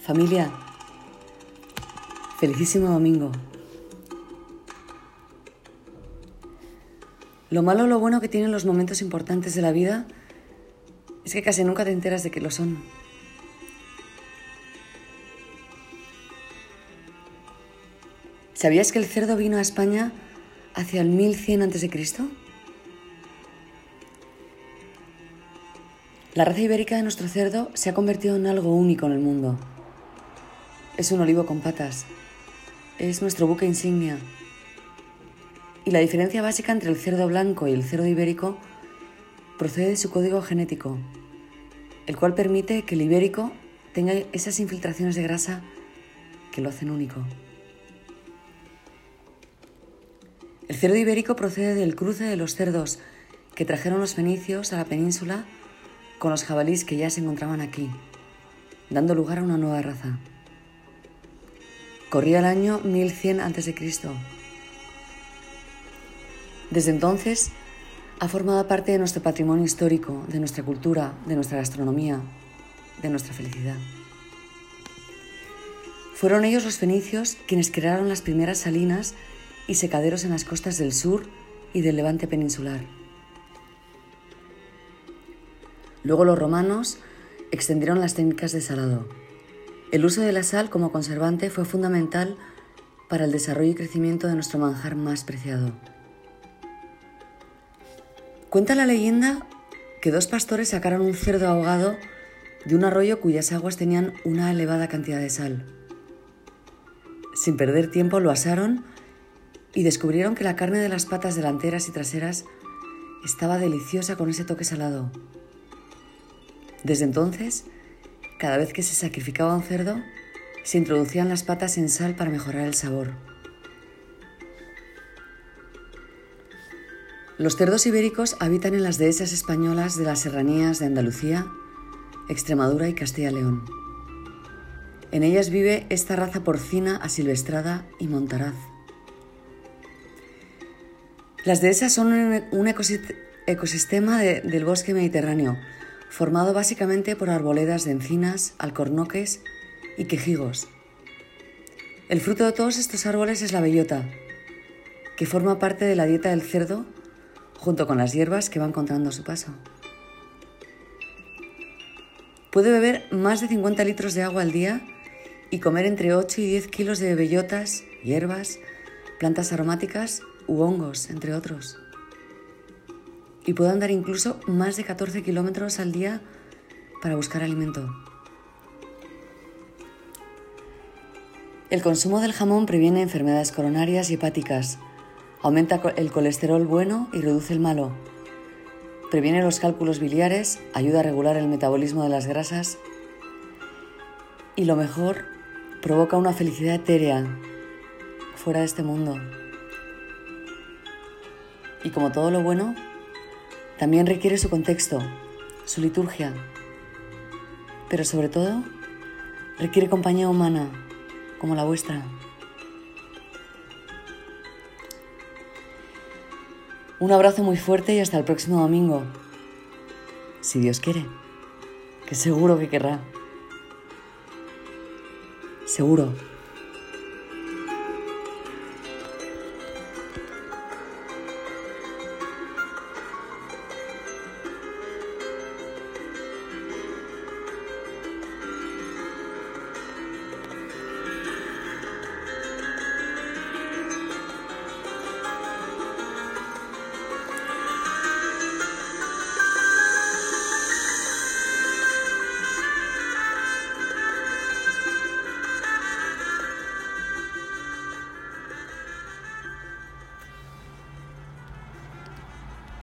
Familia, felicísimo domingo. Lo malo o lo bueno que tienen los momentos importantes de la vida es que casi nunca te enteras de que lo son. ¿Sabías que el cerdo vino a España hacia el 1100 a.C.? La raza ibérica de nuestro cerdo se ha convertido en algo único en el mundo. Es un olivo con patas. Es nuestro buque insignia. Y la diferencia básica entre el cerdo blanco y el cerdo ibérico procede de su código genético, el cual permite que el ibérico tenga esas infiltraciones de grasa que lo hacen único. El cerdo ibérico procede del cruce de los cerdos que trajeron los fenicios a la península con los jabalíes que ya se encontraban aquí, dando lugar a una nueva raza. Corría el año 1100 a.C. Desde entonces ha formado parte de nuestro patrimonio histórico, de nuestra cultura, de nuestra gastronomía, de nuestra felicidad. Fueron ellos los fenicios quienes crearon las primeras salinas y secaderos en las costas del sur y del levante peninsular. Luego los romanos extendieron las técnicas de salado. El uso de la sal como conservante fue fundamental para el desarrollo y crecimiento de nuestro manjar más preciado. Cuenta la leyenda que dos pastores sacaron un cerdo ahogado de un arroyo cuyas aguas tenían una elevada cantidad de sal. Sin perder tiempo lo asaron y descubrieron que la carne de las patas delanteras y traseras estaba deliciosa con ese toque salado. Desde entonces, cada vez que se sacrificaba un cerdo, se introducían las patas en sal para mejorar el sabor. Los cerdos ibéricos habitan en las dehesas españolas de las serranías de Andalucía, Extremadura y Castilla-León. En ellas vive esta raza porcina asilvestrada y montaraz. Las dehesas son un ecosistema del bosque mediterráneo, formado básicamente por arboledas de encinas, alcornoques y quejigos. El fruto de todos estos árboles es la bellota, que forma parte de la dieta del cerdo junto con las hierbas que va encontrando a su paso. Puede beber más de 50 litros de agua al día y comer entre 8 y 10 kilos de bellotas, hierbas, plantas aromáticas u hongos, entre otros. Y puedo andar incluso más de 14 kilómetros al día para buscar alimento. El consumo del jamón previene enfermedades coronarias y hepáticas, aumenta el colesterol bueno y reduce el malo, previene los cálculos biliares, ayuda a regular el metabolismo de las grasas y lo mejor, provoca una felicidad etérea fuera de este mundo. Y como todo lo bueno, también requiere su contexto, su liturgia, pero sobre todo requiere compañía humana como la vuestra. Un abrazo muy fuerte y hasta el próximo domingo. Si Dios quiere, que seguro que querrá. Seguro.